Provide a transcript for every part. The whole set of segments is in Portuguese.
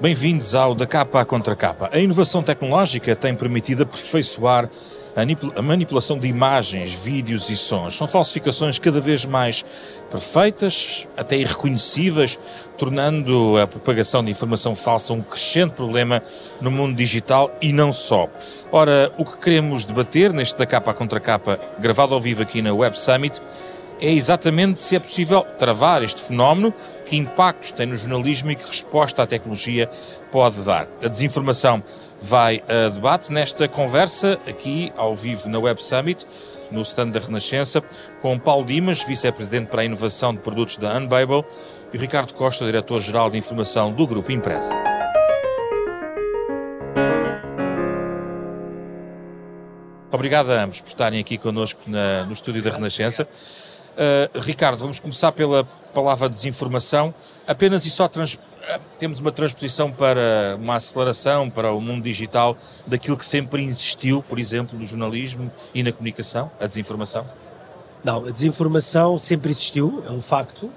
Bem-vindos ao Da Capa à Contra Capa. A inovação tecnológica tem permitido aperfeiçoar a manipulação de imagens, vídeos e sons. São falsificações cada vez mais perfeitas, até irreconhecíveis, tornando a propagação de informação falsa um crescente problema no mundo digital e não só. Ora, o que queremos debater neste Da Capa à Contra Capa, gravado ao vivo aqui na Web Summit, é exatamente se é possível travar este fenómeno, que impactos tem no jornalismo e que resposta a tecnologia pode dar. A desinformação vai a debate nesta conversa aqui ao vivo na Web Summit, no stand da Renascença, com Paulo Dimas, vice-presidente para a inovação de produtos da Unbabel, e Ricardo Costa, diretor-geral de informação do Grupo Empresa. Obrigado a ambos por estarem aqui connosco na, no estúdio da Renascença. Uh, Ricardo, vamos começar pela palavra desinformação. Apenas e só trans, temos uma transposição para uma aceleração para o mundo digital daquilo que sempre existiu, por exemplo, no jornalismo e na comunicação, a desinformação? Não, a desinformação sempre existiu, é um facto.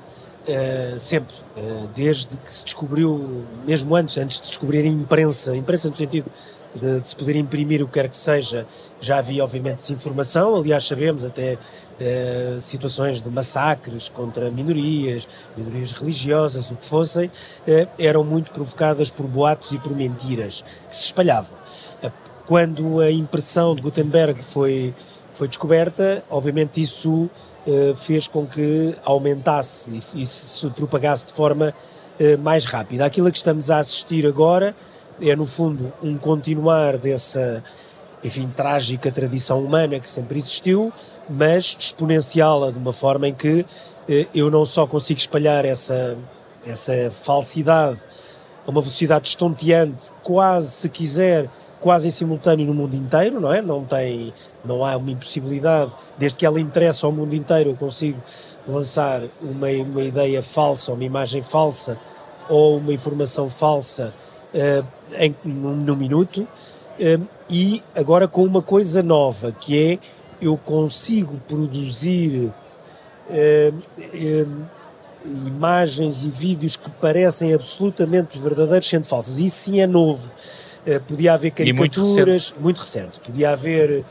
Uh, sempre, uh, desde que se descobriu, mesmo antes, antes de descobrir a imprensa, imprensa no sentido de, de, se poder imprimir o que quer que seja, já havia obviamente desinformação, aliás sabemos até eh, situações de massacres contra minorias, minorias religiosas, o que fossem, eh, eram muito provocadas por boatos e por mentiras que se espalhavam. Eh, quando a impressão de Gutenberg foi, foi descoberta, obviamente isso fez com que aumentasse e, e se propagasse de forma mais rápida. Aquilo a que estamos a assistir agora é, no fundo, um continuar dessa, enfim, trágica tradição humana que sempre existiu, mas exponenciá-la de uma forma em que eh, eu não só consigo espalhar essa, essa falsidade a uma velocidade estonteante, quase, se quiser, quase em simultâneo no mundo inteiro, não é? Não tem, não há uma impossibilidade, desde que ela interessa ao mundo inteiro, eu consigo lançar uma, uma ideia falsa, uma imagem falsa ou uma informação falsa uh, em, num, num minuto, uh, e agora com uma coisa nova, que é eu consigo produzir uh, imagens e vídeos que parecem absolutamente verdadeiros sendo falsas. Isso sim é novo. podia haver caricaturas, muito recente. muito recente. Podia haver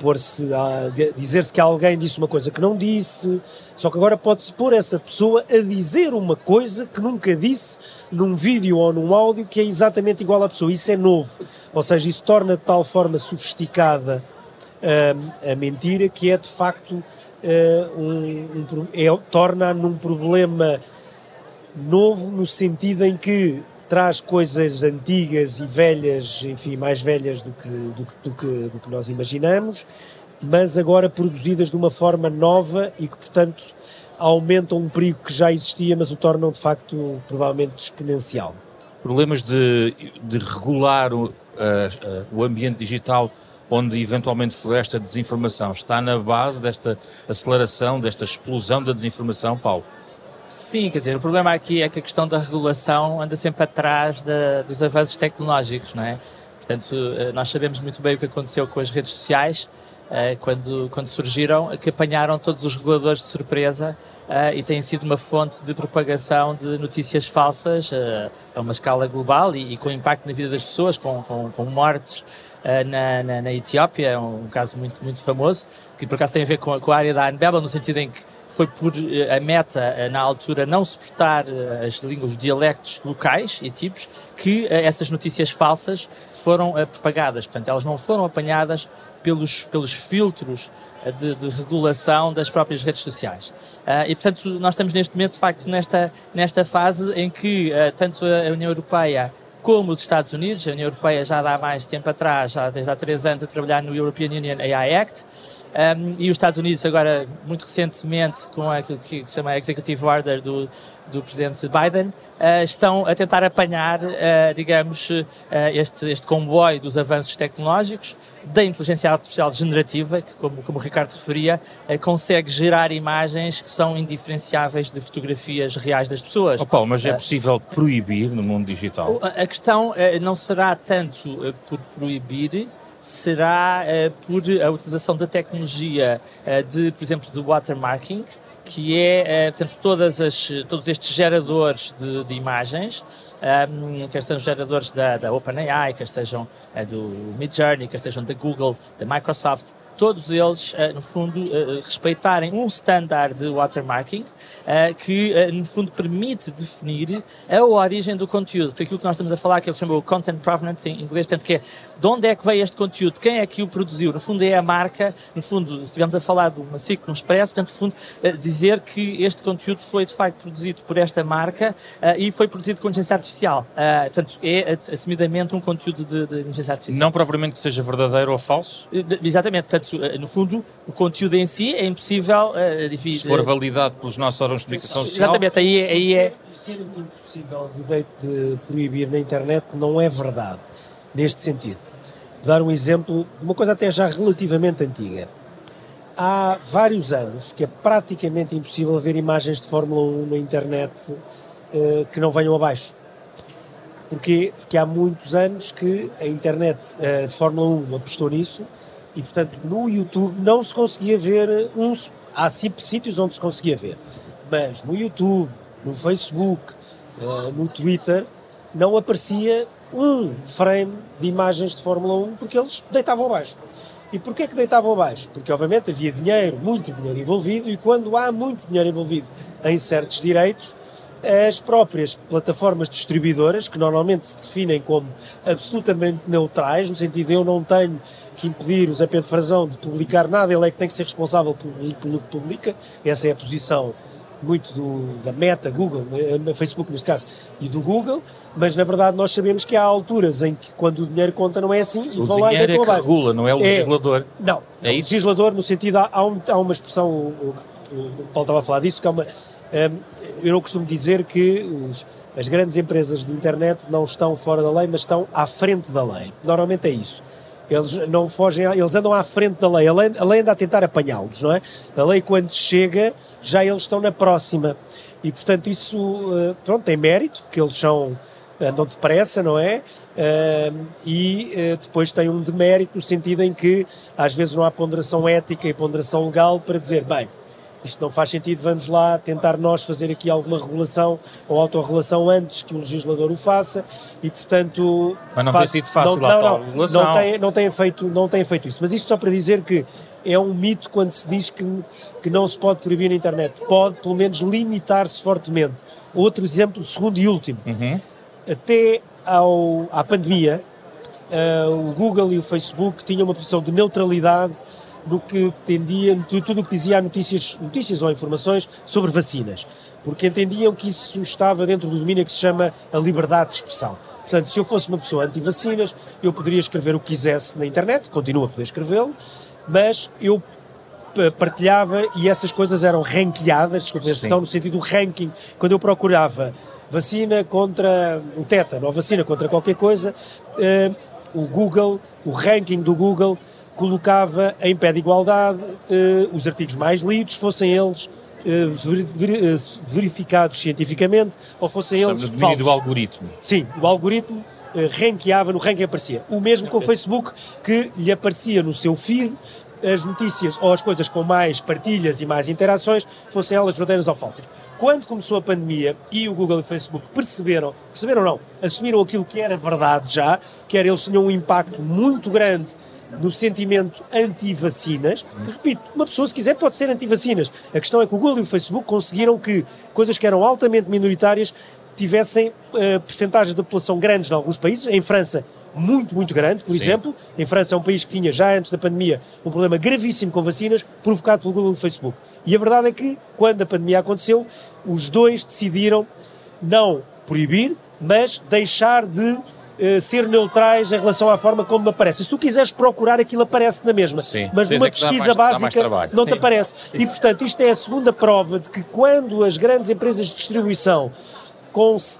pôr-se a dizer-se que alguém disse uma coisa que não disse, só que agora pode-se pôr essa pessoa a dizer uma coisa que nunca disse num vídeo ou num áudio que é exatamente igual à pessoa. Isso é novo. Ou seja, isso torna de tal forma sofisticada uh, a mentira que é de facto uh, um, um é, torna num problema novo no sentido em que traz coisas antigas e velhas, enfim, mais velhas do que, do, do, que, do que nós imaginamos, mas agora produzidas de uma forma nova e que, portanto, aumentam um perigo que já existia, mas o tornam de facto provavelmente exponencial. Problemas de, de regular o, uh, uh, o ambiente digital onde eventualmente floresta desinformação está na base desta aceleração, desta explosão da desinformação, Paulo? Sim, quer dizer, o problema aqui é que a questão da regulação anda sempre atrás dos avanços tecnológicos, não é? Portanto, eh, nós sabemos muito bem o que aconteceu com as redes sociais, quando, quando surgiram, que apanharam todos os reguladores de surpresa uh, e têm sido uma fonte de propagação de notícias falsas uh, a uma escala global e, e, com impacto na vida das pessoas, com, com, com mortes na, na, na, Etiópia, é um, caso muito, muito famoso, que por acaso tem a ver com, com a área da Anbeba, no sentido em que foi por a meta, na altura, não suportar as línguas, os dialectos locais e tipos, que essas notícias falsas foram propagadas. Portanto, elas não foram apanhadas pelos, pelos filtros de, de regulação das próprias redes sociais. Uh, e, portanto, nós estamos neste momento, de facto, nesta, nesta fase em que uh, tanto a União Europeia como os Estados Unidos. A União Europeia já há mais tempo atrás, já desde há três anos, a trabalhar no European Union AI Act. Um, e os Estados Unidos agora, muito recentemente, com aquilo que se chama Executive Order do, do presidente Biden, uh, estão a tentar apanhar, uh, digamos, uh, este, este comboio dos avanços tecnológicos, da inteligência artificial generativa, que, como, como o Ricardo referia, consegue gerar imagens que são indiferenciáveis de fotografias reais das pessoas. Oh Paulo, mas é possível proibir no mundo digital? A questão não será tanto por proibir, será por a utilização da tecnologia de, por exemplo, de watermarking, que é, é portanto, todas as, todos estes geradores de, de imagens, um, quer sejam geradores da, da OpenAI, quer sejam é, do Midjourney, quer sejam da Google, da Microsoft, todos eles, eh, no fundo, eh, respeitarem um standard de watermarking eh, que, no fundo, permite definir a origem do conteúdo. Porque aquilo que nós estamos a falar, que ele chama o content provenance em inglês, portanto, que é de onde é que veio este conteúdo, quem é que o produziu. No fundo, é a marca, no fundo, se estivermos a falar de uma SIC, um Expresso, portanto, no fundo, dizer que este conteúdo foi, de facto, produzido por esta marca e foi produzido com inteligência artificial. portanto, é assumidamente um conteúdo de, de inteligência artificial. Não propriamente que seja verdadeiro ou falso? Exatamente. Portanto, eh, no fundo, o conteúdo em si é impossível uh, dividir. Se for validado pelos nossos órgãos de comunicação social. Exatamente, aí, é, aí é. Ser impossível de, de proibir na internet não é verdade, neste sentido. Vou dar um exemplo de uma coisa até já relativamente antiga. Há vários anos que é praticamente impossível ver imagens de Fórmula 1 na internet uh, que não venham abaixo. Porquê? Porque há muitos anos que a internet, a Fórmula 1 apostou nisso e, portanto, no YouTube não se conseguia ver uns. Há sítios onde se conseguia ver, mas no YouTube, no Facebook, uh, no Twitter, não aparecia um frame de imagens de Fórmula 1 porque eles deitavam abaixo. E porquê que deitavam abaixo? Porque, obviamente, havia dinheiro, muito dinheiro envolvido, e quando há muito dinheiro envolvido em certos direitos, as próprias plataformas distribuidoras, que normalmente se definem como absolutamente neutrais, no sentido de eu não tenho que impedir o Zé Pedro Frazão de publicar nada, ele é que tem que ser responsável pelo que publica, essa é a posição muito do, da Meta, Google, né, Facebook neste caso, e do Google, mas na verdade nós sabemos que há alturas em que quando o dinheiro conta não é assim e o vão lá e dinheiro é que abaixo. regula, não é o é. legislador. É, não, é o legislador no sentido, há, há, um, há uma expressão, o, o, o, Paulo estava a falar disso, que há uma, um, eu não costumo dizer que os, as grandes empresas de internet não estão fora da lei, mas estão à frente da lei. Normalmente é isso. Eles não fogem, eles andam à frente da lei. A lei, a lei anda a tentar apanhá-los, não é? A lei, quando chega, já eles estão na próxima. E, portanto, isso, eh, pronto, tem mérito, porque eles são, andam depressa, não é? E uh, depois tem um demérito no sentido em que às vezes não há ponderação ética e ponderação legal para dizer, bem, isto não faz sentido, vamos lá tentar nós fazer aqui alguma regulação ou autorregulação antes que o legislador o faça e, portanto... Mas não faz, tem sido fácil não, a autorregulação. Não, não, tem, não, tem feito, não tem feito isso. Mas isto só para dizer que é um mito quando se diz que, que não se pode proibir na internet. Pode, pelo menos, limitar-se fortemente. Outro exemplo, segundo e último. Uhum. Até ao, à pandemia, uh, o Google e o Facebook tinham uma posição de neutralidade do que tendia, de tudo o que dizia notícias, notícias ou informações sobre vacinas, porque entendiam que isso estava dentro do domínio que se chama a liberdade de expressão. Portanto, se eu fosse uma pessoa anti-vacinas, eu poderia escrever o que quisesse na internet, continuo a poder escrevê-lo, mas eu partilhava e essas coisas eram ranqueadas, desculpa a expressão, no sentido do ranking, quando eu procurava vacina contra o tétano ou vacina contra qualquer coisa, uh, o Google, o ranking do Google colocava em pé de igualdade eh, os artigos mais lidos, fossem eles eh, eh, verificados cientificamente ou fossem Estamos eles falsos. do algoritmo. Sim, o algoritmo ranqueava, no ranking aparecia. O mesmo com o Facebook, que lhe aparecia no seu feed as notícias ou as coisas com mais partilhas e mais interações, fossem elas verdadeiras ou falsas. Quando começou a pandemia e o Google e o Facebook perceberam, perceberam não, assumiram aquilo que era verdade já, que era eles tinham um impacto muito grande no sentimento anti-vacinas, que repito, uma pessoa se quiser pode ser anti-vacinas. A questão é que o Google e o Facebook conseguiram que coisas que eram altamente minoritárias tivessem uh, percentagens de população grandes em alguns países. Em França, muito, muito grande, por Sim. exemplo. Em França é um país que tinha, já antes da pandemia, um problema gravíssimo com vacinas, provocado pelo Google e Facebook. E a verdade é que, quando a pandemia aconteceu, os dois decidiram não proibir, mas deixar de eh, ser neutrais em relação à forma como aparece. Se tu quiseres procurar, aquilo aparece na mesma. Sim. Mas numa é dar pesquisa mais- básica não te Sim. aparece. E Isso. portanto, isto é a segunda prova de que quando as grandes empresas de distribuição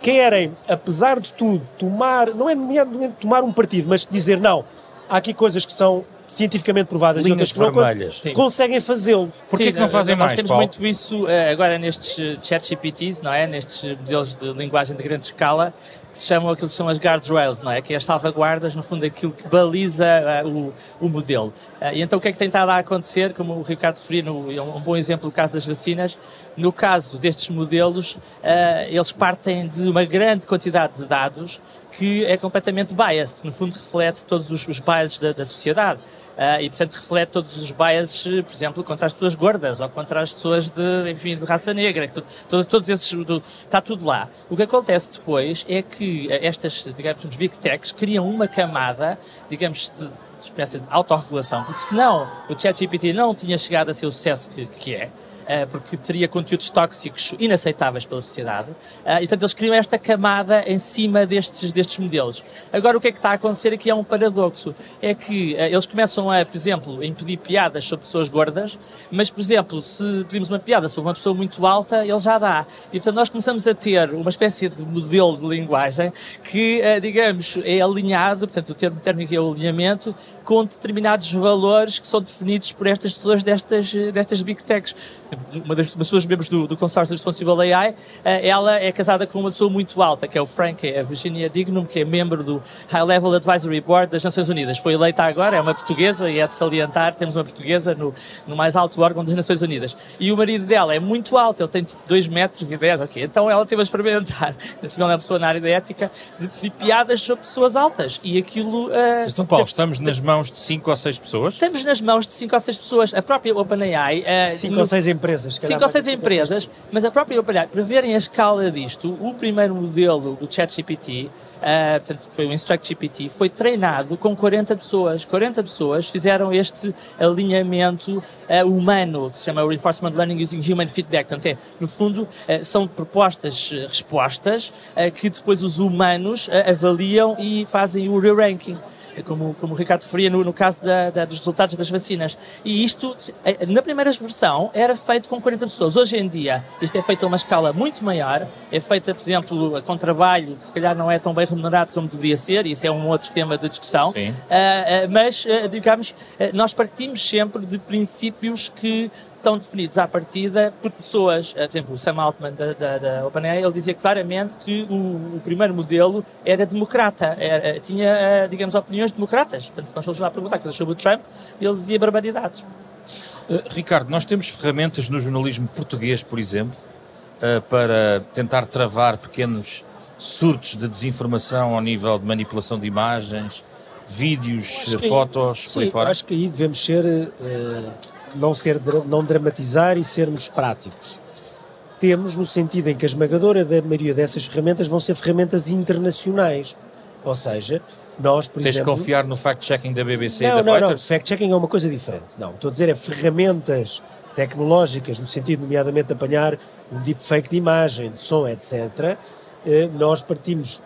querem, apesar de tudo, tomar, não é nomeadamente tomar um partido, mas dizer não, há aqui coisas que são cientificamente provadas e Linhas outras que não, vermelhas. Sim. conseguem fazê-lo. Porquê Sim, que não fazem nós mais, temos Paulo? muito isso eh, agora nestes eh, chat GPTs, não é? Nestes modelos de linguagem de grande escala, que se chamam aquilo que são as guardrails, não é? Que é as salvaguardas, no fundo, aquilo que baliza eh, o, o modelo. Eh, e então o que é que tem estado a acontecer, como o Ricardo referiu, no, é um bom exemplo do caso das vacinas, no caso destes modelos, eh, eles partem de uma grande quantidade de dados que é completamente biased, que no fundo reflete todos os, os biases da, da sociedade. Ah, e, portanto, reflete todos os biases, por exemplo, contra as pessoas gordas ou contra as pessoas de, enfim, de raça negra. que todo- todos esses, do- está tudo lá. O que acontece depois é que eh, estas, digamos, os big techs criam uma camada, digamos, de, de espécie de autorregulação, porque senão o ChatGPT não tinha chegado a ser o sucesso que, que é. Eh, porque teria conteúdos tóxicos inaceitáveis pela sociedade. eh, e, portanto, eles criam esta camada em cima destes, destes modelos. Agora, o que é que está a acontecer aqui é um paradoxo. É que eh, eles começam a, por exemplo, a impedir piadas sobre pessoas gordas, mas, por exemplo, se pedimos uma piada sobre uma pessoa muito alta, ele já dá. E, portanto, nós começamos a ter uma espécie de modelo de linguagem que, digamos, é alinhado, portanto, o termo técnico é o alinhamento, com determinados valores que são definidos por estas pessoas destas, destas big techs. Exemplo, Uma das pessoas membros do, do consórcio Responsible AI, eh, ela é casada com uma pessoa muito alta, que é o Frank, é a Virginia Dignum, que é membro do High Level Advisory Board das Nações Unidas. Foi eleita agora, é uma portuguesa e é de salientar, temos uma portuguesa no, no mais alto órgão das Nações Unidas. E o marido dela é muito alto, ele tem tipo 2 metros e 10, ok. Então ela teve a experimentar, ela é uma pessoa na área da ética, de, de piadas sobre pessoas altas. E aquilo... eh, Então, Paulo, estamos nas mãos de 5 ou 6 pessoas? Estamos nas mãos de 5 ou 6 pessoas. A própria OpenAI... eh, Cinco no- ou seis empresas. Calhar Cinco ou mais seis de cinco ou empresas, mas a própria para verem a escala disto, o primeiro modelo do ChatGPT, ah, portanto, que foi o InstructGPT, foi treinado com 40 pessoas. 40 pessoas fizeram este alinhamento ah, humano, que se chama Reinforcement Learning Using Human Feedback. Portanto, é, no fundo, ah, são propostas, respostas, que depois os humanos avaliam e fazem o re-ranking. É como, como o Ricardo referia no, no caso da- da- dos resultados das vacinas. E isto, eh, na primeira versão, era feito com 40 pessoas. Hoje em dia, isto é feito a uma escala muito maior. É feito, por exemplo, com trabalho que se calhar não é tão bem remunerado como deveria ser. Isso é um outro tema de discussão. Sim. Ah, ah, mas, ah, digamos, nós partimos sempre de princípios que estão definidos à partida por pessoas. Ah, Por exemplo, o Sam Altman da, da, da OpenAI, ele dizia claramente que o, o primeiro modelo era democrata, era- tinha, ah, digamos, opiniões democratas. Portanto, se nós fomos lá perguntar coisas sobre o Trump, ele dizia barbaridades. Uh, Ricardo, nós temos ferramentas no jornalismo português, por exemplo, uh, para tentar travar pequenos surtos de desinformação ao nível de manipulação de imagens, vídeos, uh, fotos, por aí Sim, fora. acho que aí devemos ser, eh, não, ser não dramatizar e sermos práticos. Temos no sentido em que a esmagadora da maioria dessas ferramentas vão ser ferramentas internacionais. Ou seja, nós, por Tens de exemplo... confiar no fact-checking da BBC e Não, da não, não. Reuters? Fact-checking é uma coisa diferente. Não, estou a dizer é ferramentas tecnológicas, no sentido, nomeadamente, de apanhar um deepfake de imagem, de som, etc. Eh, Nós partimos,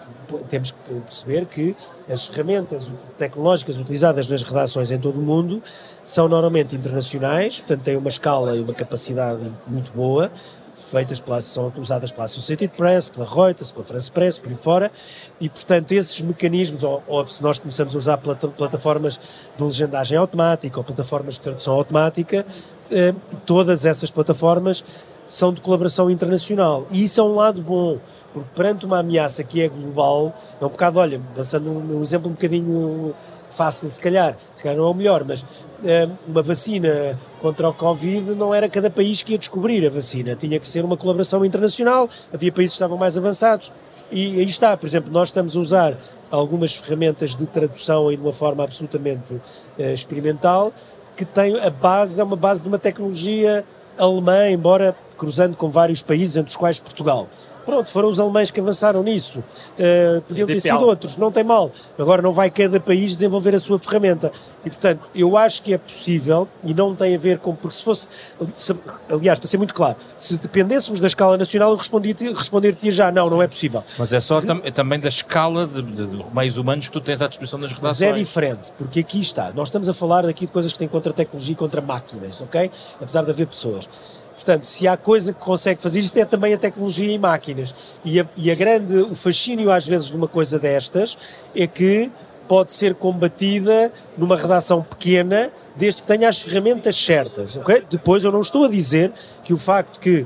temos que perceber que as ferramentas tecnológicas utilizadas nas redações em todo o mundo são normalmente internacionais, portanto têm uma escala e uma capacidade muito boa, feitas pela, são usadas pela Associated Press, pela Reuters, pela France Press, por aí fora, e portanto esses mecanismos, ou, ou se nós começamos a usar plata- plataformas de legendagem automática ou plataformas de tradução automática, eh, todas essas plataformas são de colaboração internacional. E isso é um lado bom, porque perante uma ameaça que é global, é um bocado, olha, passando um, um exemplo um bocadinho fácil, se calhar, se calhar não é o melhor, mas eh, uma vacina contra o Covid não era cada país que ia descobrir a vacina, tinha que ser uma colaboração internacional, havia países que estavam mais avançados. E aí está, por exemplo, nós estamos a usar algumas ferramentas de tradução aí de uma forma absolutamente eh, experimental, que tem a base, é uma base de uma tecnologia alemã, embora cruzando com vários países, entre os quais Portugal. Pronto, foram os alemães que avançaram nisso. Uh, podiam ter sido outros, não tem mal. Agora não vai cada país desenvolver a sua ferramenta. E portanto, eu acho que é possível e não tem a ver com. Porque se fosse. Se, aliás, para ser muito claro, se dependêssemos da escala nacional, eu responder-te responder já, não, não é possível. Mas é só se, tam, é também da escala de, de, de, meios humanos que tu tens à disposição das redações. Mas é diferente, porque aqui está. Nós estamos a falar aqui de coisas que têm contra a tecnologia e contra máquinas, ok? Apesar de haver pessoas. Portanto, se há coisa que consegue fazer isto é também a tecnologia e máquinas. E a, e a grande, o fascínio às vezes de uma coisa destas é que pode ser combatida numa redação pequena, desde que tenha as ferramentas certas. Okay? Depois, eu não estou a dizer que o facto que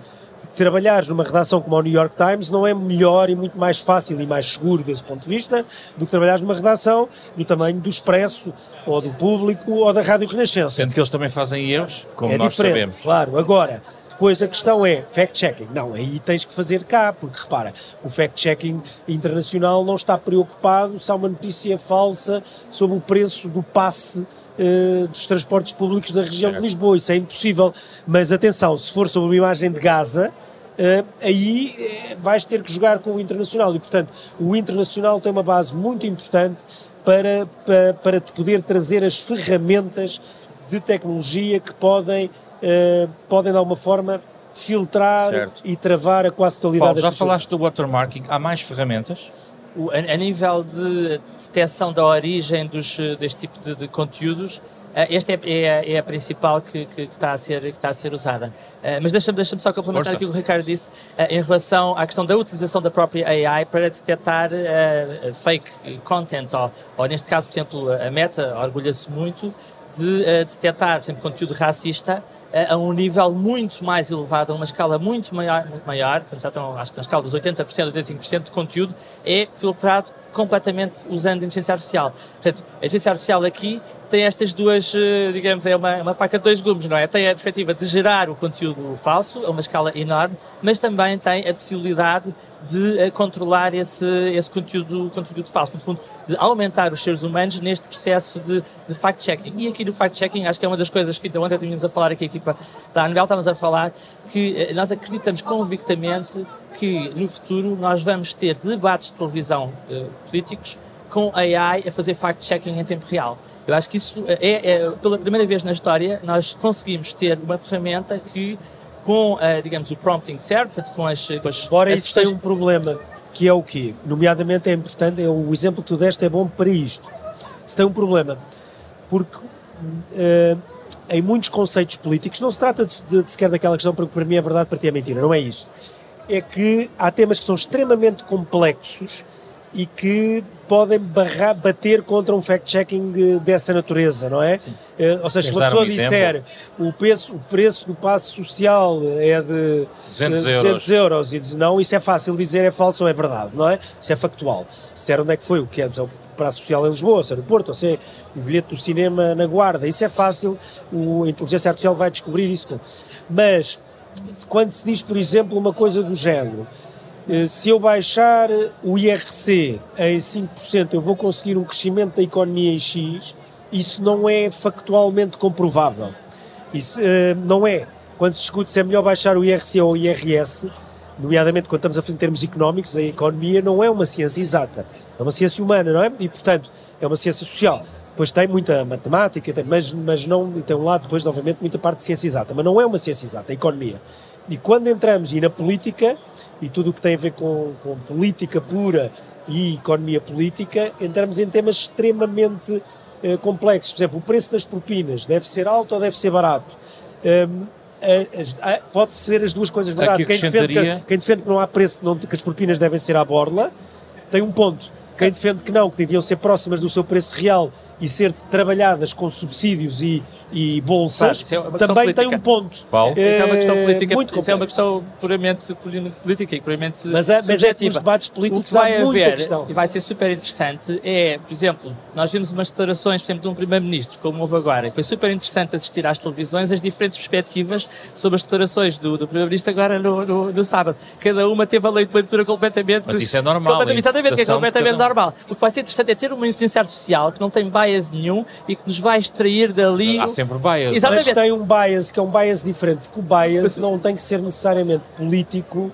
trabalhares numa redação como o New York Times não é melhor e muito mais fácil e mais seguro desse ponto de vista do que trabalhares numa redação do tamanho do Expresso ou do Público ou da Rádio Renascença. Sendo que eles também fazem erros, como é nós diferente, sabemos. Claro, agora, depois a questão é fact-checking. Não, aí tens que fazer cá, porque repara, o fact-checking internacional não está preocupado se há uma notícia falsa sobre o preço do passe uh, dos transportes públicos da região certo. de Lisboa. Isso é impossível. Mas atenção, se for sobre uma imagem de Gaza, Uh, aí uh, vais ter que jogar com o Internacional e, portanto, o Internacional tem uma base muito importante para, para, para te poder trazer as ferramentas de tecnologia que podem, uh, podem de alguma forma, filtrar certo. e travar a quase totalidade Paulo, já falaste do watermarking, há mais ferramentas? O, a, a, nível de detecção da origem dos, deste tipo de, de conteúdos, Uh, esta é, é, é, a principal que, que, que, está a ser, que está a ser usada. Uh, mas deixa-me deixa só complementar aquilo que o Ricardo disse uh, em relação à questão da utilização da própria AI para detectar fake content, ou, ou, neste caso, por exemplo, a Meta orgulha-se muito de detectar, por exemplo, conteúdo racista a um nível muito mais elevado, a uma escala muito maior, muito maior portanto já estão, acho que na escala dos 80%, 85% de conteúdo é filtrado completamente usando a inteligência artificial. Portanto, a inteligência artificial aqui tem estas duas, eh, digamos, é uma, uma faca de dois gumes, não é? Tem a perspectiva de gerar o conteúdo falso a uma escala enorme, mas também tem a possibilidade de uh, controlar esse, esse conteúdo, conteúdo falso, no fundo, de aumentar os seres humanos neste processo de, de fact-checking. E aqui no fact-checking, acho que é uma das coisas que ontem tínhamos a falar aqui, a equipa da Anabel, estamos a falar que uh, nós acreditamos convictamente que no futuro nós vamos ter debates de televisão políticos com AI a fazer fact-checking em tempo real. Eu acho que isso é, é, pela primeira vez na história, nós conseguimos ter uma ferramenta que, com, uh, digamos, o prompting certo, com as. Com as Ora, isso tem um problema, que é o quê? Nomeadamente é importante, é, o exemplo que tu deste é bom para isto. Isso tem um problema, porque. Uh, em muitos conceitos políticos, não se trata de, de, de sequer daquela questão, porque para mim é verdade, para ti é mentira, não é isso. É que há temas que são extremamente complexos e que podem barrar, bater contra um fact-checking dessa natureza, não é? Uh, ou seja, se uma pessoa um disser o preço, o preço do passo social é de 200, 200 euros. euros. e diz não, isso é fácil dizer, é falso ou é verdade, não é? Isso é factual. Se era onde é que foi, o que é o prazo social em Lisboa, se é no Porto, ou se é o bilhete do cinema na Guarda, isso é fácil, o, a inteligência artificial vai descobrir isso. Mas quando se diz, por exemplo, uma coisa do género, eh, se eu baixar o IRC em 5%, eu vou conseguir um crescimento da economia em X, isso não é factualmente comprovável. Isso uh, não é. Quando se discute se é melhor baixar o IRC ou o IRS, nomeadamente quando estamos a fazer em termos económicos, a economia não é uma ciência exata, é uma ciência humana, não é? E, portanto, é uma ciência social. Depois tem muita matemática, tem, mas, mas não tem um lado, depois, obviamente, muita parte de ciência exata, mas não é uma ciência exata, a economia. E quando entramos e na política, e tudo o que tem a ver com, com política pura e economia política, entramos em temas extremamente eh, complexos. Por exemplo, o preço das propinas deve ser alto ou deve ser barato? Um, a, a, pode ser as duas coisas verdade. Quem defende, que, quem defende que não há preço, não, que as propinas devem ser à borla, tem um ponto. Quem defende que não, que deviam ser próximas do seu preço real e ser trabalhadas com subsídios e, e bolsas, é também política. tem um ponto. Qual? É, isso é uma questão política, muito isso é uma questão puramente política e puramente mas, é, subjetiva. Mas é que nos debates políticos há muita haver, questão. E vai ser super interessante é, por exemplo, nós vimos umas declarações, por exemplo, de um primeiro-ministro, como houve agora, e foi super interessante assistir às televisões as diferentes perspectivas sobre as declarações do, do primeiro-ministro agora no, no, no, sábado. Cada uma teve a leitura completamente... Mas isso é normal. Completamente, exatamente, que é completamente normal. O que vai ser interessante é ter uma inteligência artificial que não tem bias nenhum e que nos vai extrair dali. Há sempre bias. Exatamente. Mas tem um bias que é um bias diferente, porque o bias não tem que ser necessariamente político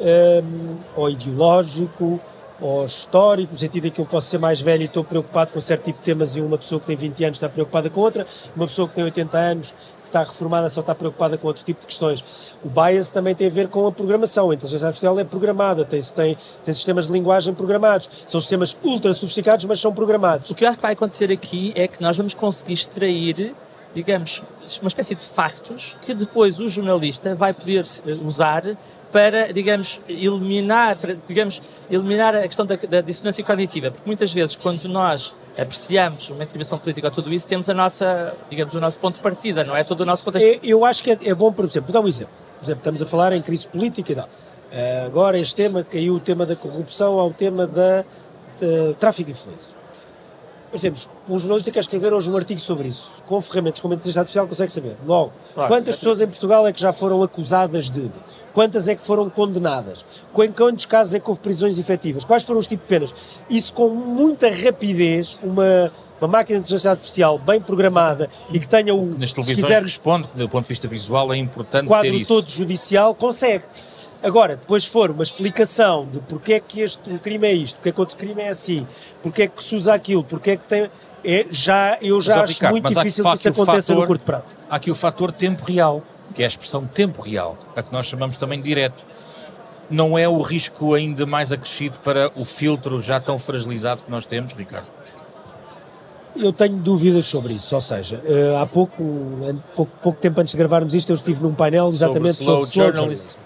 um, ou ideológico, ou histórico, no sentido em que eu posso ser mais velho e estou preocupado com certo tipo de temas e uma pessoa que tem 20 anos está preocupada com outra, uma pessoa que tem 80 anos que está reformada só está preocupada com outro tipo de questões. O bias também tem a ver com a programação. A inteligência artificial é programada, tem, tem, tem sistemas de linguagem programados. São sistemas ultra sofisticados, mas são programados. O que eu acho que vai acontecer aqui é que nós vamos conseguir extrair digamos, uma espécie de factos que depois o jornalista vai poder eh, usar para, digamos, eliminar, para, digamos, eliminar a questão da, da, dissonância cognitiva, porque muitas vezes quando nós apreciamos uma intervenção política ou tudo isso, temos a nossa, digamos, o nosso ponto de partida, não é todo o nosso contexto. É, eu acho que é, é, bom, por exemplo, dar um exemplo. Por exemplo, estamos a falar em crise política e tal. Uh, agora este tema, caiu o tema da corrupção ao tema da, de tráfico de influências por exemplo, um jornalista quer escrever hoje um artigo sobre isso, com ferramentas como a inteligência artificial consegue saber. Logo, claro, quantas é pessoas em Portugal é que já foram acusadas de? Quantas é que foram condenadas? Em quantos casos é que houve prisões efetivas? Quais foram os tipos de penas? Isso com muita rapidez, uma, uma máquina de inteligência artificial bem programada e que tenha o... Nas televisões quiser, responde do ponto de vista visual, é importante ter isso. quadro todo judicial, consegue. Agora, depois for uma explicação de porque é que este um crime é isto, porque é que outro crime é assim, porque é que se usa aquilo, porque é que tem. É, já, eu já mas, acho Ricardo, muito difícil que isso aconteça fator, no curto prazo. Há aqui o fator tempo real, que é a expressão tempo real, a que nós chamamos também de direto. Não é o risco ainda mais acrescido para o filtro já tão fragilizado que nós temos, Ricardo? Eu tenho dúvidas sobre isso, ou seja, uh, há pouco, pouco, pouco, tempo antes de gravarmos isto, eu estive num painel exatamente sobre, sobre slow journalism,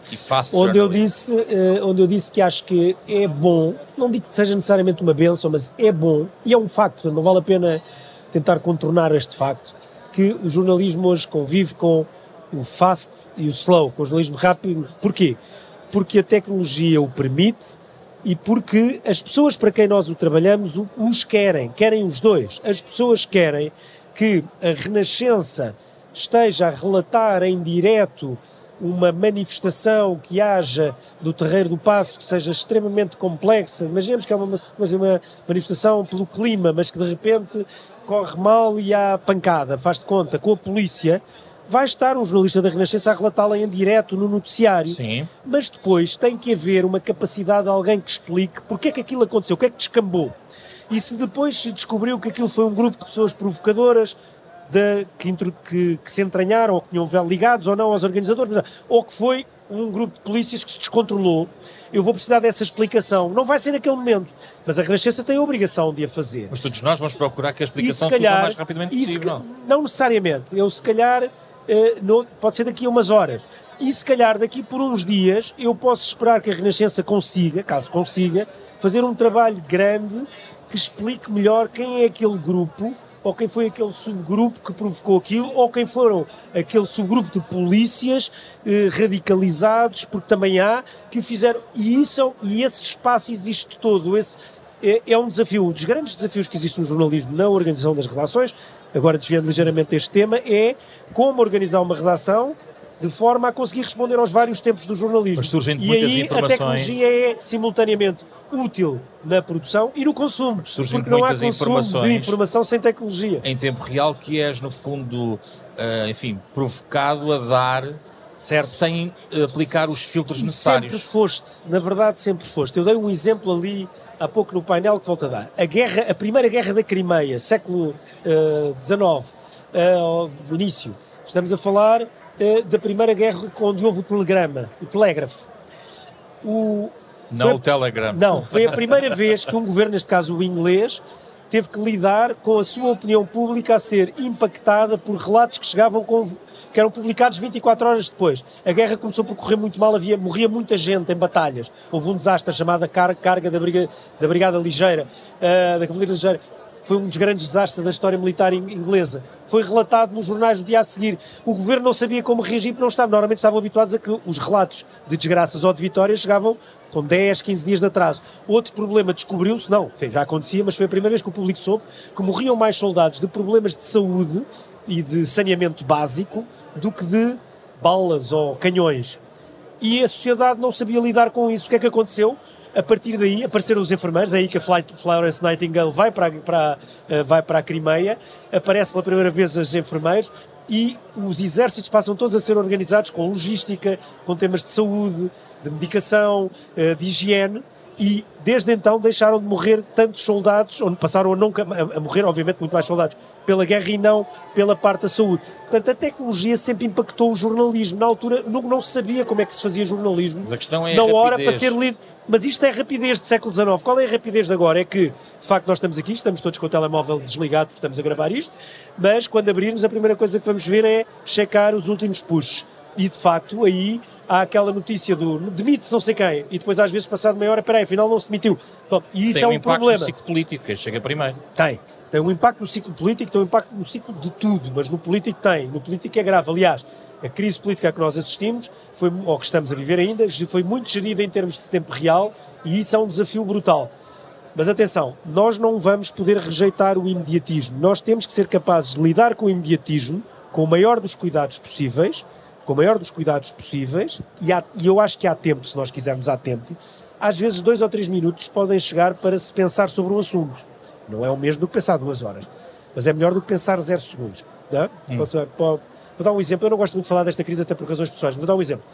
onde eu disse, uh, onde eu disse que acho que é bom, não digo que seja necessariamente uma benção, mas é bom e é um facto, não vale a pena tentar contornar este facto que o jornalismo hoje convive com o fast e o slow, com o jornalismo rápido. Porquê? Porque a tecnologia o permite e porque as pessoas para quem nós o trabalhamos os querem, querem os dois. As pessoas querem que a Renascença esteja a relatar em direto uma manifestação que haja no Terreiro do Passo que seja extremamente complexa. Imaginemos que é uma, uma manifestação pelo clima, mas que de repente corre mal e há pancada, faz de conta, com a polícia vai estar um jornalista da Renascença a relatá-la em direto no noticiário. Sim. Mas depois tem que haver uma capacidade de alguém que explique porque é que aquilo aconteceu, o que é que descambou. E se depois se descobriu que aquilo foi um grupo de pessoas provocadoras, de, que, que, que, se entranharam ou que tinham ligados ou não aos organizadores, ou que foi um grupo de polícias que se descontrolou, eu vou precisar dessa explicação. Não vai ser naquele momento, mas a Renascença tem a obrigação de a fazer. Mas todos nós vamos procurar que a explicação seja o mais rapidamente possível. Se, não necessariamente. Eu, se calhar, eh, pode ser daqui a umas horas. E se calhar daqui por uns dias eu posso esperar que a Renascença consiga, caso consiga, fazer um trabalho grande que explique melhor quem é aquele grupo ou quem foi aquele subgrupo que provocou aquilo, ou quem foram aquele subgrupo de polícias eh, radicalizados, porque também há, que o fizeram. E, isso, e esse espaço existe todo. Esse, é, é um desafio. Um dos grandes desafios que existe no jornalismo, na organização das redações, agora desviando ligeiramente deste tema, é como organizar uma redação de forma a conseguir responder aos vários tempos do jornalismo. Mas surgem e muitas aí informações. a tecnologia é simultaneamente útil na produção e no consumo. Surgem porque não há consumo informações de informação sem tecnologia. Em tempo real que és, no fundo, uh, enfim, provocado a dar certo. sem aplicar os filtros e necessários. Sempre foste, na verdade sempre foste. Eu dei um exemplo ali há pouco no painel que volta a dar. A guerra, a primeira guerra da Crimeia, século XIX, uh, uh, início. Estamos a falar uh, da primeira guerra onde houve o telegrama, o telégrafo. O, não foi, o telegrama. Não, foi a primeira vez que um governo, neste caso o inglês, teve que lidar com a sua opinião pública a ser impactada por relatos que chegavam com que eram publicados 24 horas depois. A guerra começou por correr muito mal, havia, morria muita gente em batalhas. Houve um desastre chamado car carga da, briga, da Brigada Ligeira, uh, da Cavalaria Ligeira. Foi um dos grandes desastres da história militar inglesa. Foi relatado nos jornais no dia a seguir. O governo não sabia como reagir, porque não estava, normalmente estavam habituados a que os relatos de desgraças ou de vitórias chegavam com 10, 15 dias de atraso. Outro problema descobriu-se, não, já acontecia, mas foi a primeira vez que o público soube que morriam mais soldados de problemas de saúde e de saneamento básico do que de balas ou canhões. E a sociedade não sabia lidar com isso. O que é que aconteceu? A partir daí apareceram os enfermeiros, é aí que a Florence Nightingale vai para, para, eh, vai para a Crimeia, aparece pela primeira vez os enfermeiros e os exércitos passam todos a ser organizados com logística, com temas de saúde, de medicação, uh, de higiene, e desde então deixaram de morrer tantos soldados, onde passaram a, nunca, a, morrer, obviamente, muito mais soldados, pela guerra e não pela parte da saúde. Portanto, a tecnologia sempre impactou o jornalismo. Na altura não, não se sabia como é que se fazia jornalismo. Mas a questão é na a hora para ser lido. Mas isto é rapidez do século XIX. Qual é a rapidez de agora? É que, de facto, nós estamos aqui, estamos todos com o telemóvel desligado, porque estamos a gravar isto, mas quando abrirmos, a primeira coisa que vamos ver é checar os últimos pushes. E, de facto, aí há aquela notícia do demite-se não sei quem, e depois às vezes passado meia hora, peraí, afinal não se demitiu. E isso tem é um, um impacto problema. no ciclo político, que chega primeiro. Tem. Tem um impacto no ciclo político, tem um impacto no ciclo de tudo, mas no político tem. No político é grave. Aliás, a crise política a que nós assistimos, foi, ou que estamos a viver ainda, foi muito gerida em termos de tempo real e isso é um desafio brutal. Mas atenção, nós não vamos poder rejeitar o imediatismo. Nós temos que ser capazes de lidar com o imediatismo com o maior dos cuidados possíveis, com o maior dos cuidados possíveis, e, há, e eu acho que há tempo, se nós quisermos, há tempo. Às vezes, dois ou três minutos podem chegar para se pensar sobre um assunto. Não é o mesmo do que pensar duas horas, mas é melhor do que pensar zero segundos. Tá? Hum. Posso, vou dar um exemplo. Eu não gosto muito de falar desta crise, até por razões pessoais, vou dar um exemplo.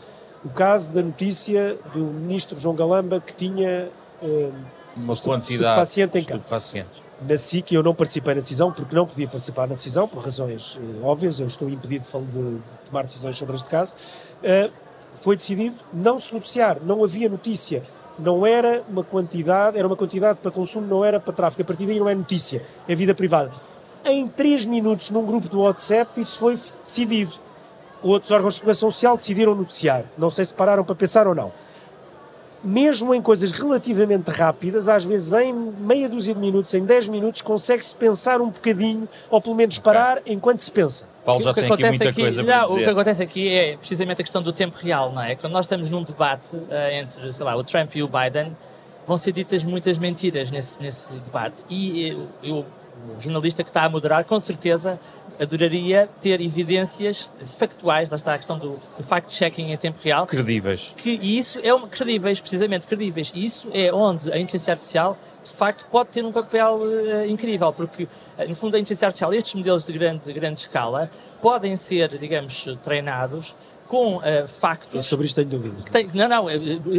O caso da notícia do ministro João Galamba que tinha. Uh, uma quantidade de estupefacientes na SIC eu não participei na decisão porque não podia participar na decisão, por razões uh, óbvias, eu estou impedido de, de, tomar decisões sobre este caso. Uh, foi decidido não se noticiar, não havia notícia. Não era uma quantidade, era uma quantidade para consumo, não era para tráfego. A partir daí não é notícia, é vida privada. Em 3 minutos, num grupo do WhatsApp, isso foi decidido. Outros órgãos de segurança social decidiram noticiar. Não sei se pararam para pensar ou não mesmo em coisas relativamente rápidas, às vezes em meia dúzia de minutos, em 10 minutos, consegue-se pensar um bocadinho, ou pelo menos parar okay. enquanto se pensa. Paulo já o que tem aqui muita aqui, coisa não. O que acontece aqui é precisamente a questão do tempo real, não é? Quando nós estamos num debate uh, entre, sei lá, o Trump e o Biden, vão ser ditas muitas mentiras nesse, nesse debate. E eu, eu o jornalista que está a moderar, com certeza adoraria ter evidências factuais, lá está a questão do, do fact-checking em tempo real. Credíveis. Que isso é uma, credíveis, precisamente, credíveis. E isso é onde a inteligência artificial, de facto, pode ter um papel uh, incrível, porque, uh, no fundo, a inteligência artificial, estes modelos de grande, de grande escala, podem ser, digamos, treinados com uh, factos. Eu sobre isto tenho dúvidas. Que tem, não, não, eh,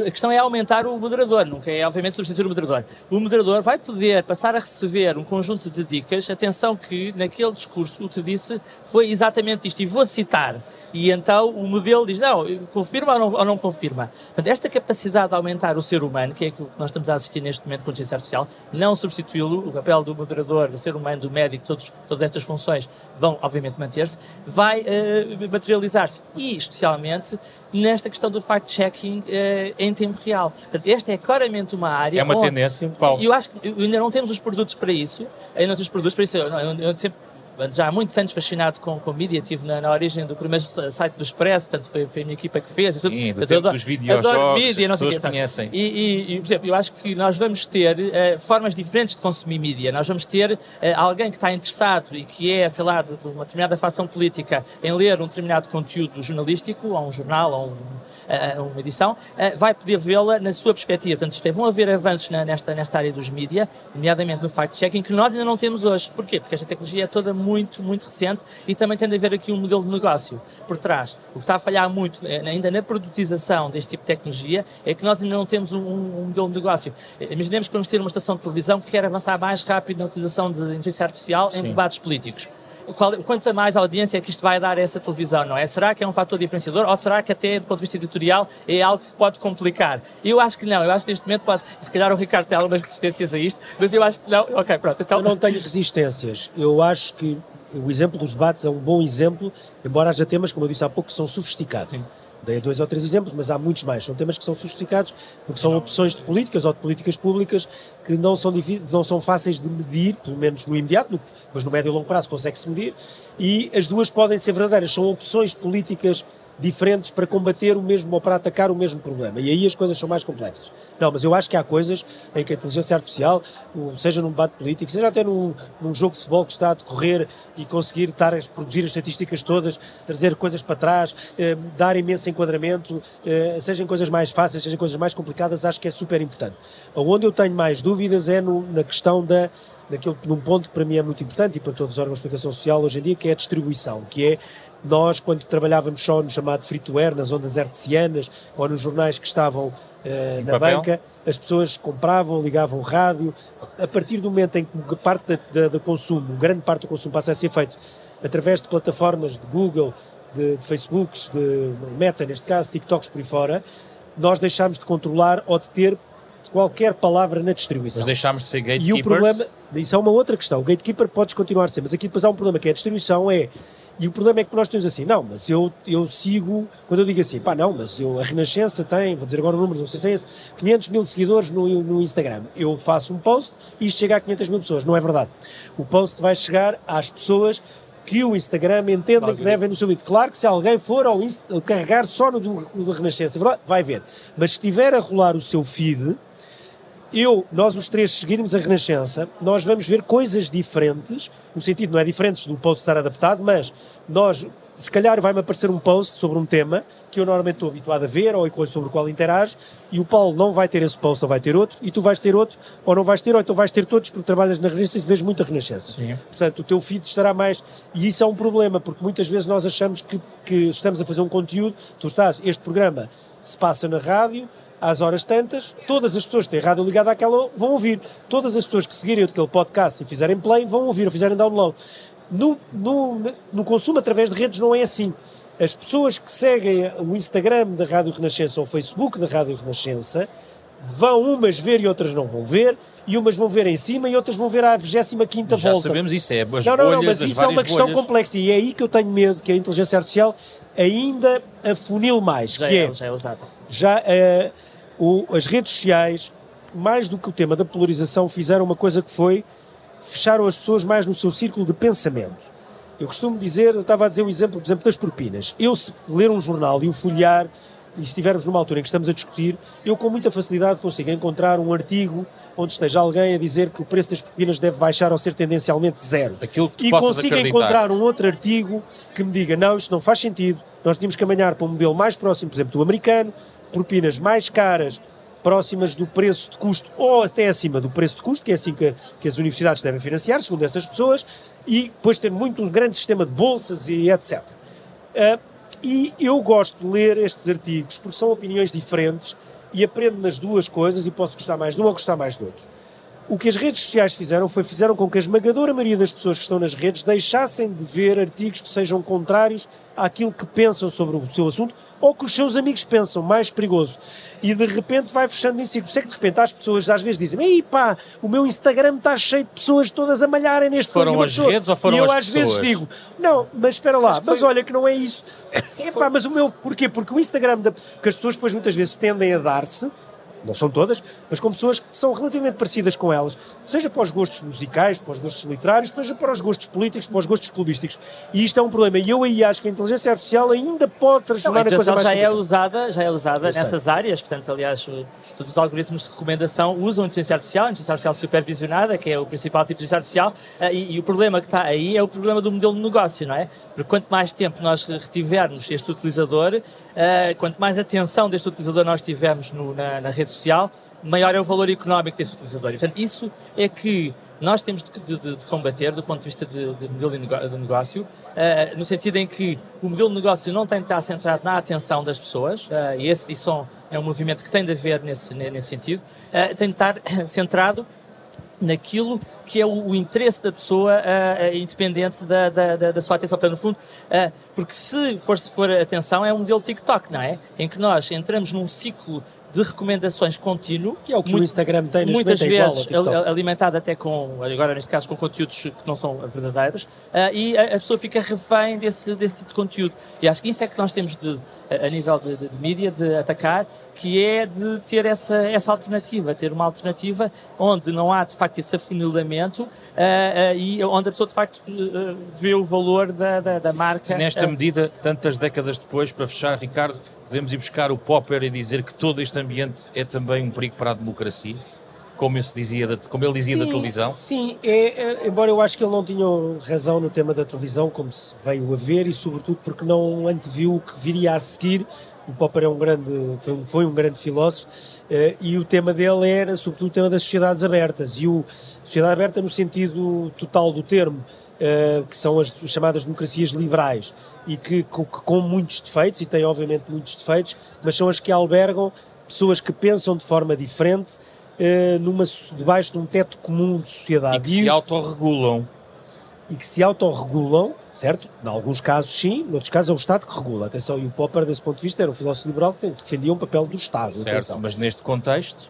a questão é aumentar o moderador, nunca é, obviamente, substituir o moderador. O moderador vai poder passar a receber um conjunto de dicas. Atenção, que naquele discurso o que disse foi exatamente isto, e vou citar. E então o modelo diz: não, confirma ou não, ou não confirma. Portanto, esta capacidade de aumentar o ser humano, que é aquilo que nós estamos a assistir neste momento com a inteligência artificial, não substituí-lo, o papel do moderador, do ser humano, do médico, todos, todas estas funções vão, obviamente, manter-se, vai uh, materializar-se. E, especialmente, nesta questão do fact-checking uh, em tempo real. Portanto, esta é claramente uma área. É uma onde, tendência, Paulo. Eu acho que ainda não temos os produtos para isso, ainda não temos produtos para isso. Eu, eu, eu sempre já há muitos anos fascinado com, com mídia, estive na, na origem do primeiro site do Expresso, portanto foi, foi a minha equipa que fez. Sim, e tudo. do tempo adoro, dos videojogos, mídia, as pessoas conhecem. E, e, e, por exemplo, eu acho que nós vamos ter uh, formas diferentes de consumir mídia. Nós vamos ter uh, alguém que está interessado e que é, sei lá, de, de, uma determinada facção política em ler um determinado conteúdo jornalístico, ou um jornal, ou um, uh, uma edição, vai poder vê-la na sua perspectiva. Portanto, isto é, vão haver avanços na, nesta, nesta área dos mídia, nomeadamente no fact-checking, que nós ainda não temos hoje. Porquê? Porque esta tecnologia é toda muito, muito recente e também tem de haver aqui um modelo de negócio por trás. O que está a falhar muito eh, ainda na produtização deste tipo de tecnologia é que nós ainda não temos um, um modelo de negócio. Imaginemos que vamos ter uma estação de televisão que quer avançar mais rápido na utilização de inteligência artificial Sim. em debates políticos qual, quanta mais audiência é que isto vai dar a essa televisão, não é? Será que é um fator diferenciador ou será que até do ponto de vista editorial é algo que pode complicar? Eu acho que não, eu acho que neste momento pode, se calhar o Ricardo tem algumas resistências a isto, mas eu acho que não, ok, pronto. Então... Eu não tenho resistências, eu acho que o exemplo dos debates é um bom exemplo, embora haja temas, como eu disse há pouco, que são sofisticados. Sim. Dei dois ou três exemplos, mas há muitos mais. São temas que são sofisticados porque são opções de políticas ou de políticas públicas que não são, difíceis, não são fáceis de medir, pelo menos no imediato, no, depois no médio e longo prazo consegue-se medir, e as duas podem ser verdadeiras. São opções políticas diferentes para combater o mesmo ou para atacar o mesmo problema. E aí as coisas são mais complexas. Não, mas eu acho que há coisas em que a inteligência artificial, seja num debate político, seja até num, num jogo de futebol que está a decorrer e conseguir estar a produzir as estatísticas todas, trazer coisas para trás, eh, dar imenso enquadramento, eh, sejam coisas mais fáceis, sejam coisas mais complicadas, acho que é super importante. Onde eu tenho mais dúvidas é no, na questão da daquele, num ponto que para mim é muito importante e para todos os órgãos de comunicação social hoje em dia, que é a distribuição, que é Nós, quando trabalhávamos só no chamado free-to-air, nas ondas hertzianas ou nos jornais que estavam eh, na papel? banca, as pessoas compravam, ligavam o rádio. A partir do momento em que parte do consumo, grande parte do consumo passa a ser feito através de plataformas de Google, de, de Facebooks, de Meta, neste caso, TikToks por aí fora, nós deixámos de controlar ou de ter qualquer palavra na distribuição. Mas deixámos de ser E gatekeepers. o problema, isso é uma outra questão. O gatekeeper podes continuar a ser, mas aqui depois há um problema que é a distribuição é. E o problema é que nós temos assim, não, mas eu, eu sigo, quando eu digo assim, pá, não, mas eu, a Renascença tem, vou dizer agora o número, não sei se é esse, 500 mil seguidores no, no Instagram. Eu faço um post e isto chega a 500 mil pessoas. Não é verdade. O post vai chegar às pessoas que o Instagram entendem que devem no seu vídeo. Claro que se alguém for ao Insta, carregar só no do, no do Renascença, é vai ver. Mas se estiver a rolar o seu feed, eu, nós os três seguirmos a Renascença, nós vamos ver coisas diferentes, no sentido, não é diferentes do post estar adaptado, mas nós, se calhar vai-me aparecer um post sobre um tema que eu normalmente estou habituado a ver ou coisa sobre o qual interajo, e o Paulo não vai ter esse post ou vai ter outro, e tu vais ter outro ou não vais ter, ou então vais ter todos porque trabalhas na Renascença e vês muita Renascença. Sim. Portanto, o teu feed estará mais. E isso é um problema, porque muitas vezes nós achamos que, que estamos a fazer um conteúdo. Tu estás, este programa se passa na rádio, às horas tantas, todas as pessoas que têm a rádio ligada àquela vão ouvir. Todas as pessoas que seguirem aquele podcast e fizerem play vão ouvir ou fizerem download. No, no, no consumo através de redes não é assim. As pessoas que seguem o Instagram da Rádio Renascença ou o Facebook da Rádio Renascença vão umas ver e outras não vão ver, e umas vão ver em cima e outras vão ver à 25 Já volta. sabemos isso, é as Não, não, não, mas as isso é uma questão bolhas. complexa e é aí que eu tenho medo que a inteligência artificial ainda afunile mais, Já que é, é, já é usado. já eh, o- as redes sociais, mais do que o tema da polarização, fizeram uma coisa que foi fecharam as pessoas mais no seu círculo de pensamento. Eu costumo dizer, eu estava a dizer o exemplo, por exemplo, das propinas. Eu, se ler um jornal e o folhear, e estivermos numa altura em que estamos a discutir, eu com muita facilidade consigo encontrar um artigo onde esteja alguém a dizer que o preço das propinas deve baixar ou ser tendencialmente zero. Aquilo que e consigo acreditar. encontrar um outro artigo que me diga, não, isto não faz sentido, nós tínhamos que amanhar para um modelo mais próximo, por exemplo, do americano, propinas mais caras, próximas do preço de custo ou até acima do preço de custo, que é assim que, que as universidades devem financiar, segundo essas pessoas, e depois ter muito um grande sistema de bolsas e etc. Ah, e eu gosto de ler estes artigos porque são opiniões diferentes e aprendo nas duas coisas e posso gostar mais de um ou gostar mais do outro. O que as redes sociais fizeram foi fizeram com que a esmagadora maioria das pessoas que estão nas redes deixassem de ver artigos que sejam contrários àquilo que pensam sobre o seu assunto ou que os seus amigos pensam, mais perigoso. E de repente vai fechando em ciclo. Por isso é que de repente as pessoas às vezes dizem: Ei pá, o meu Instagram está cheio de pessoas todas a malharem neste Foram as pessoa- redes ou foram E eu às vezes digo: Não, mas espera lá, mas olha que não é isso. Epá, mas o meu. Porquê? Porque o Instagram. Da, porque as pessoas depois muitas vezes tendem a dar-se não são todas, mas com pessoas que são relativamente parecidas com elas, seja para os gostos musicais, para os gostos literários, seja para os gostos políticos, para os gostos clubísticos. E isto é um problema. E eu aí acho que a inteligência artificial ainda pode Não, transformar a a coisa mais já é usada, já é usada Eu sei. nessas áreas, portanto, aliás, todos os algoritmos de recomendação usam a inteligência artificial, a inteligência artificial supervisionada, que é o principal tipo de inteligência artificial, eh, e, e o problema que está aí é o problema do modelo de negócio, não é? Porque quanto mais tempo nós retivermos este utilizador, eh, quanto mais atenção deste utilizador nós tivermos no- na, na rede social, maior é o valor económico desse utilizador. E, portanto, isso é que nós temos de, de- de combater do ponto de vista de, de modelo de negócio, eh, no sentido em que o modelo de negócio não tem de estar centrado na atenção das pessoas, eh, e esse isso é um movimento que tem de haver nesse, ne- nesse sentido, eh, tem de estar centrado naquilo que é o, o interesse da pessoa ah, independente da, da, da- da sua atenção. Portanto, no fundo, ah, porque se for, se for atenção, é um modelo TikTok, não é? Em que nós entramos num ciclo de recomendações contínuo. Que é o que o muito- Instagram tem neste Muitas momento, é igual vezes alimentado até com, agora neste caso, com conteúdos que não são verdadeiros, ah, e a, a pessoa fica refém desse, desse tipo de conteúdo. E acho que isso é que nós temos de, a, a nível de, de, de mídia, de atacar, que é de ter essa, essa alternativa, ter uma alternativa onde não há de facto esse afunilamento ah, ah, e onde a pessoa de facto ah, vê o valor da, da, da marca. Nesta medida, tantas décadas depois, para fechar, Ricardo, podemos ir buscar o Popper e dizer que todo este ambiente é também um perigo para a democracia, como, ele dizia da, como ele dizia da Sim, televisão. Sim, é, é, embora eu acho que ele não tinha razão no tema da televisão, como se veio a ver, e sobretudo porque não anteviu o que viria a seguir. O Popper é um grande, foi, um, foi um grande filósofo eh, e o tema dele era sobretudo o tema das sociedades abertas. E o sociedade aberta no sentido total do termo, uh, que são as, as, chamadas democracias liberais, e que com, com muitos defeitos, e têm obviamente muitos defeitos, mas são as que albergam pessoas que pensam de forma diferente, uh, numa, debaixo de um teto comum de sociedade. E que se autorregulam. E que se autorregulam, certo? Em alguns casos sim, em outros casos é o Estado que regula. Atenção, e o Popper, desse ponto de vista, era um filósofo liberal que defendia um papel do Estado. Certo, atenção. mas neste contexto...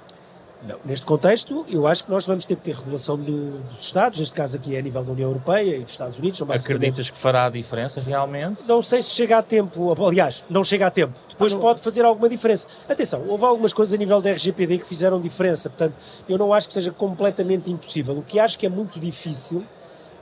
Não. Neste contexto, eu acho que nós vamos ter que ter regulação do, dos Estados, neste caso aqui é a nível da União Europeia e dos Estados Unidos. Acreditas que fará a diferença realmente? Não sei se chega a tempo, aliás, não chega a tempo. Depois ah, pode fazer alguma diferença. Atenção, houve algumas coisas a nível da RGPD que fizeram diferença, portanto, eu não acho que seja completamente impossível. O que acho que é muito difícil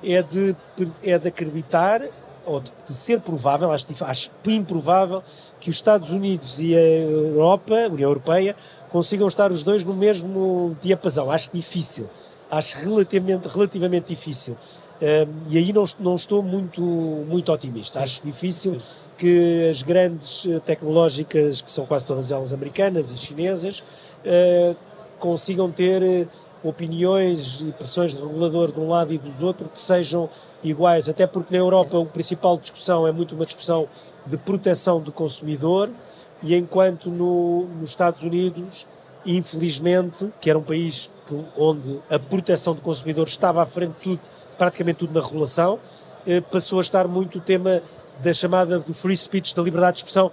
é de, é de acreditar ou de, de ser provável, acho, acho improvável, que os Estados Unidos e a Europa, a União Europeia, consigam estar os dois no mesmo diapasão. Acho difícil. Acho relativamente, relativamente difícil. Um, e aí não, não estou muito, muito otimista. Acho difícil Sim. que as grandes eh, tecnológicas, que são quase todas elas americanas e chinesas, uh, consigam ter eh, opiniões e pressões de regulador de um lado e do outro que sejam iguais, até porque na Europa a principal discussão é muito uma discussão de proteção do consumidor e enquanto no, nos Estados Unidos, infelizmente, que era um país que, onde a proteção do consumidor estava à frente de tudo, praticamente tudo na regulação, eh, passou a estar muito o tema da chamada do free speech, da liberdade de expressão,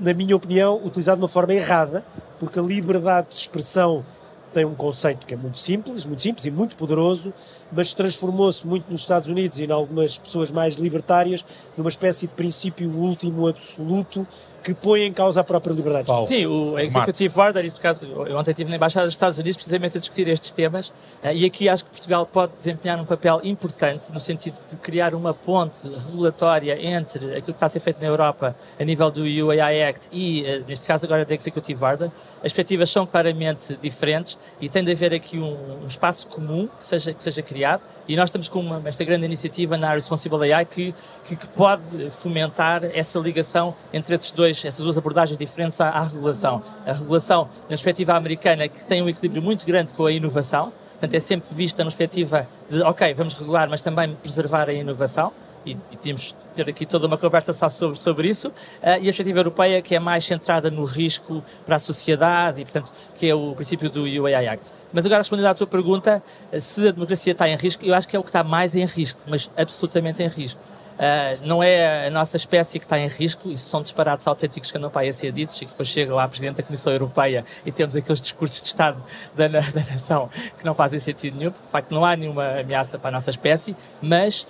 na minha opinião, utilizado de uma forma errada, porque a liberdade de expressão tem um conceito que é muito simples, muito simples e muito poderoso, mas transformou-se muito nos Estados Unidos e em algumas pessoas mais libertárias numa espécie de princípio último absoluto que põe em causa a própria liberdade. Paulo. Sim, o Executive Order, isso por causa, eu ontem estive na Embaixada dos Estados Unidos precisamente a discutir estes temas eh, e aqui acho que Portugal pode desempenhar um papel importante no sentido de criar uma ponte regulatória entre aquilo que está a ser feito na Europa a nível do UAI Act e, eh, neste caso agora, da Executive Order. As perspectivas são claramente diferentes e tem de haver aqui um, um espaço comum que seja, que seja criado e nós estamos com uma, esta grande iniciativa na Responsible AI que, que, que pode fomentar essa ligação entre esses dois dois, essas duas abordagens diferentes à, à regulação. A regulação, na perspectiva americana, que tem um equilíbrio muito grande com a inovação, portanto é sempre vista na perspectiva de, ok, vamos regular, mas também preservar a inovação, e, e ter aqui toda uma conversa só sobre, sobre isso, uh, e a perspectiva europeia que é mais centrada no risco para a sociedade, e portanto, que é o princípio do UAI Act. Mas agora respondendo à tua pergunta, se a democracia está em risco, eu acho que é o que está mais em risco, mas absolutamente em risco. Uh, não é a nossa espécie que está em risco, isso são disparates autênticos que andam para aí a ser ditos e que depois chegam à Presidente da Comissão Europeia e temos aqueles discursos de Estado da, da nação que não fazem sentido nenhum, porque de facto não há nenhuma ameaça para a nossa espécie, mas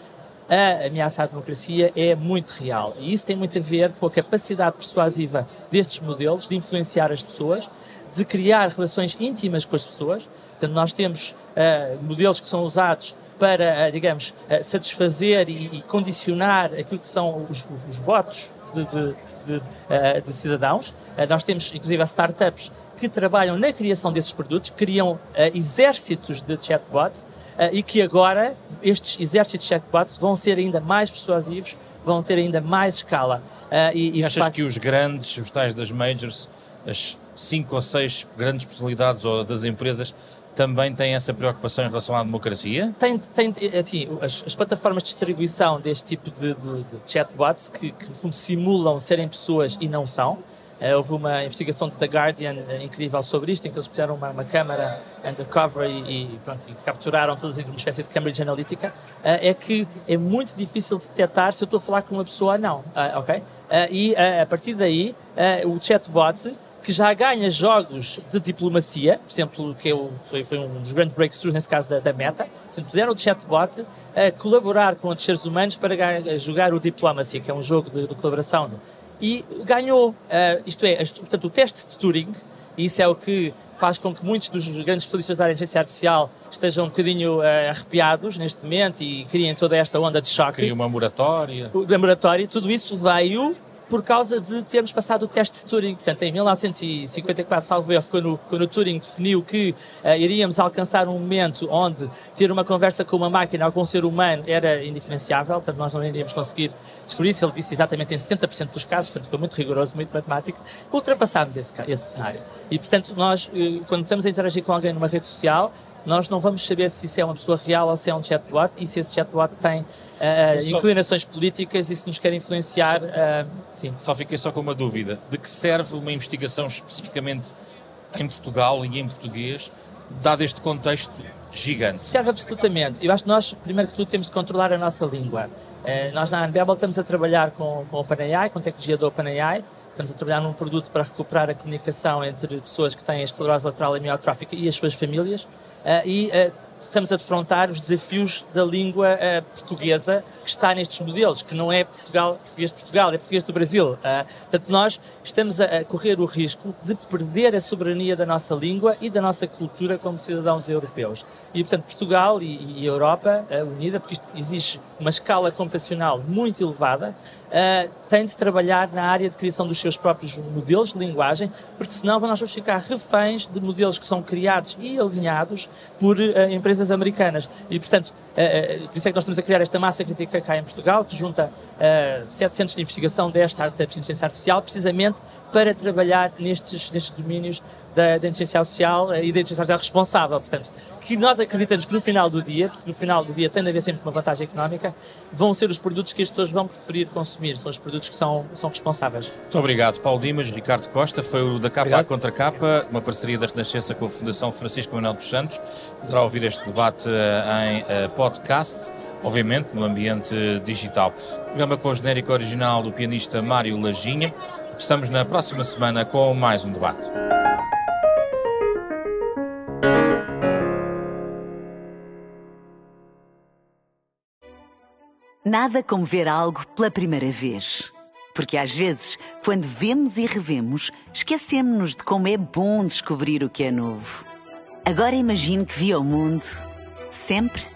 a ameaça à democracia é muito real. E isso tem muito a ver com a capacidade persuasiva destes modelos de influenciar as pessoas, de criar relações íntimas com as pessoas. Portanto, nós temos uh, modelos que são usados para, eh, digamos, eh, satisfazer e, condicionar aquilo que são os, os, os votos de, de, de, eh, de, cidadãos. Nós temos, inclusive, startups que trabalham na criação desses produtos, criam exércitos de chatbots e que agora estes exércitos de chatbots vão ser ainda mais persuasivos, vão ter ainda mais escala. e, e achas facto... que os grandes, os tais das majors, as cinco ou seis grandes personalidades ou das empresas também tem essa preocupação em relação à democracia? Tem, tem assim, as, as plataformas de distribuição deste tipo de, de, de chatbots que, que, no fundo, simulam serem pessoas e não são. Uh, houve uma investigação The Guardian uh, incrível sobre isto, em que eles puseram uma, uma câmara undercover e, e, pronto, e capturaram todas uma espécie de Cambridge Analytica, uh, é que é muito difícil de detectar se eu estou a falar com uma pessoa ou não, ok? e a partir daí, o chatbot que já ganha jogos de diplomacia, por exemplo, que eu, foi, foi um dos grandes breakthroughs nesse caso da, da Meta, portanto, puseram o chatbot a colaborar com outros seres humanos para jogar o Diplomacy, que é um jogo de, de colaboração. E ganhou, uh, isto é, portanto, o teste de Turing, e isso é o que faz com que muitos dos grandes especialistas da área de inteligência artificial estejam um bocadinho uh, arrepiados neste momento e criem toda esta onda de choque. Criem uma moratória. Uma moratória, tudo isso veio por causa de termos passado o teste de Turing. Portanto, em 1954, salvo erro, quando, quando o Turing definiu que uh, iríamos alcançar um momento onde ter uma conversa com uma máquina ou com um ser humano era indiferenciável, portanto, nós não iríamos conseguir descobrir isso. Ele disse exatamente em 70% dos casos, portanto, foi muito rigoroso, muito matemático. Ultrapassámos esse, esse cenário. E, portanto, nós, uh, quando estamos a interagir com alguém numa rede social, nós não vamos saber se isso é uma pessoa real ou se é um chatbot e se esse chatbot tem uh, só... inclinações políticas e se nos quer influenciar. Uh, sim. Só fiquei só com uma dúvida: de que serve uma investigação especificamente em Portugal e em português, dado este contexto gigante? Serve absolutamente. Eu acho que nós, primeiro que tudo, temos de controlar a nossa língua. Uh, nós na Anbebel estamos a trabalhar com, com o OpenAI, com a tecnologia do OpenAI. Estamos a trabalhar num produto para recuperar a comunicação entre pessoas que têm esclerose lateral amiotrófica e as suas famílias. Uh, e uh, estamos a defrontar os desafios da língua uh, portuguesa que está nestes modelos, que não é Portugal, português de Portugal, é português do Brasil. Uh, portanto, nós estamos a, correr o risco de perder a soberania da nossa língua e da nossa cultura como cidadãos europeus. E, portanto, Portugal e, e Europa uh, unida, porque isto exige uma escala computacional muito elevada, uh, tem de trabalhar na área de criação dos seus próprios modelos de linguagem, porque senão nós vamos ficar reféns de modelos que são criados e alinhados por empresas americanas. E, portanto, por isso é que nós estamos a criar esta massa crítica cá em Portugal, que junta uh, sete centros de investigação desta área da inteligência artificial, precisamente para trabalhar nestes, nestes domínios da, da inteligência social e da inteligência artificial responsável. Portanto, que nós acreditamos que no final do dia, porque no final do dia tem de haver sempre uma vantagem económica, vão ser os produtos que as pessoas vão preferir consumir, são os produtos que são, são responsáveis. Muito obrigado, Paulo Dimas, Ricardo Costa, foi o da Capa contra Capa, uma parceria da Renascença com a Fundação Francisco Manuel dos Santos. Poderá ouvir este debate eh, em podcast obviamente no ambiente digital. Programa com o genérico original do pianista Mário Lajinha. Estamos na próxima semana com mais um debate. Nada como ver algo pela primeira vez. Porque às vezes, quando vemos e revemos, esquecemos-nos de como é bom descobrir o que é novo. Agora imagine que viu o mundo sempre